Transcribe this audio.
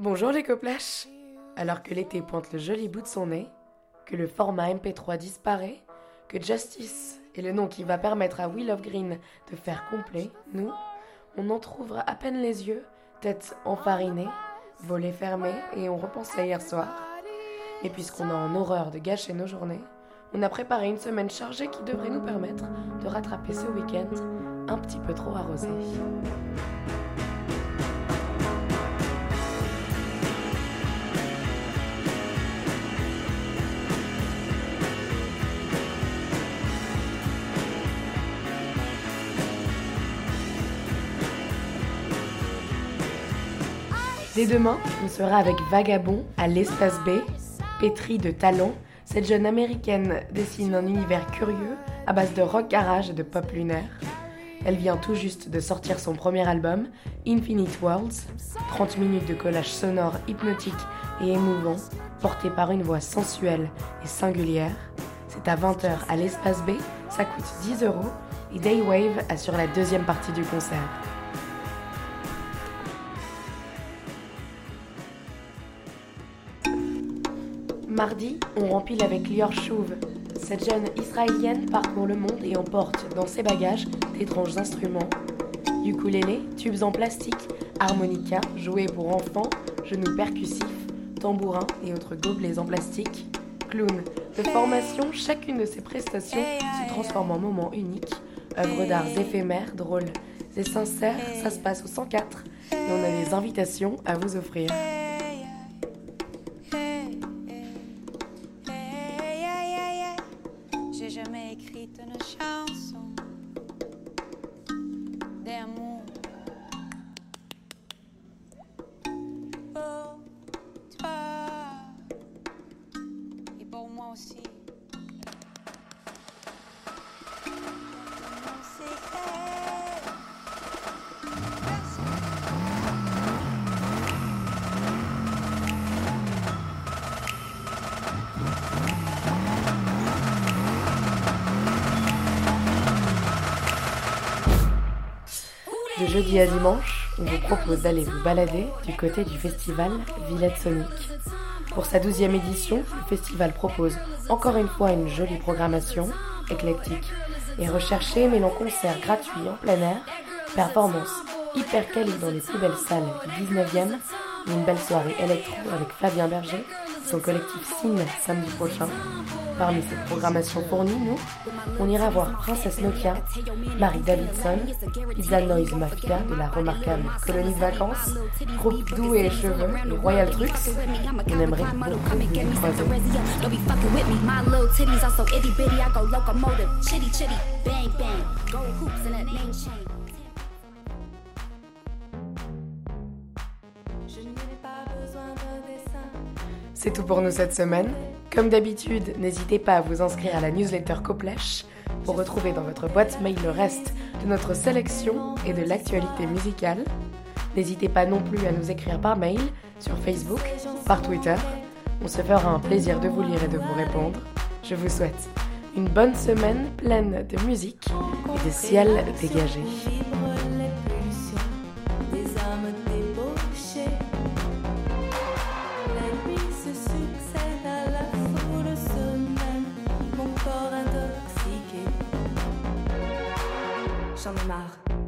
Bonjour les coplaches Alors que l'été pointe le joli bout de son nez, que le format MP3 disparaît, que Justice est le nom qui va permettre à Will of Green de faire complet, nous, on entr'ouvre à peine les yeux, tête enfarinée, volets fermés, et on repense à hier soir. Et puisqu'on a en horreur de gâcher nos journées, on a préparé une semaine chargée qui devrait nous permettre de rattraper ce week-end un petit peu trop arrosé. Dès demain, on sera avec Vagabond à l'Espace B, pétrie de talent. Cette jeune américaine dessine un univers curieux à base de rock garage et de pop lunaire. Elle vient tout juste de sortir son premier album, Infinite Worlds, 30 minutes de collage sonore hypnotique et émouvant, porté par une voix sensuelle et singulière. C'est à 20h à l'Espace B, ça coûte 10 euros et Daywave assure la deuxième partie du concert. Mardi, on rempile avec Lior Chouve. Cette jeune israélienne parcourt le monde et emporte dans ses bagages d'étranges instruments. Ukulélé, tubes en plastique, harmonica, jouets pour enfants, genoux percussifs, tambourins et autres gobelets en plastique. Clown, de formation, chacune de ces prestations se transforme en moment unique. Œuvres d'art éphémères, drôles et sincères, ça se passe au 104 et on a des invitations à vous offrir. De jeudi à dimanche, on vous propose d'aller vous balader du côté du festival Villette Sonic. Pour sa douzième édition, le festival propose encore une fois une jolie programmation, éclectique et recherchée, mêlant concerts gratuits en plein air, performances hyper quali dans les plus belles salles du 19e, et une belle soirée électro avec Flavien Berger, son collectif Signe samedi prochain. Parmi cette programmation fournie, nous, on ira voir Princesse Nokia, Marie Davidson, Pizza Noise Mafia de la remarquable colonie de vacances, groupe doux et cheveux, les Royal Trucs. On aimerait beaucoup croiser. C'est tout pour nous cette semaine. Comme d'habitude, n'hésitez pas à vous inscrire à la newsletter Coplash pour retrouver dans votre boîte mail le reste de notre sélection et de l'actualité musicale. N'hésitez pas non plus à nous écrire par mail, sur Facebook, par Twitter. On se fera un plaisir de vous lire et de vous répondre. Je vous souhaite une bonne semaine pleine de musique et de ciel dégagé. j'en ai marre.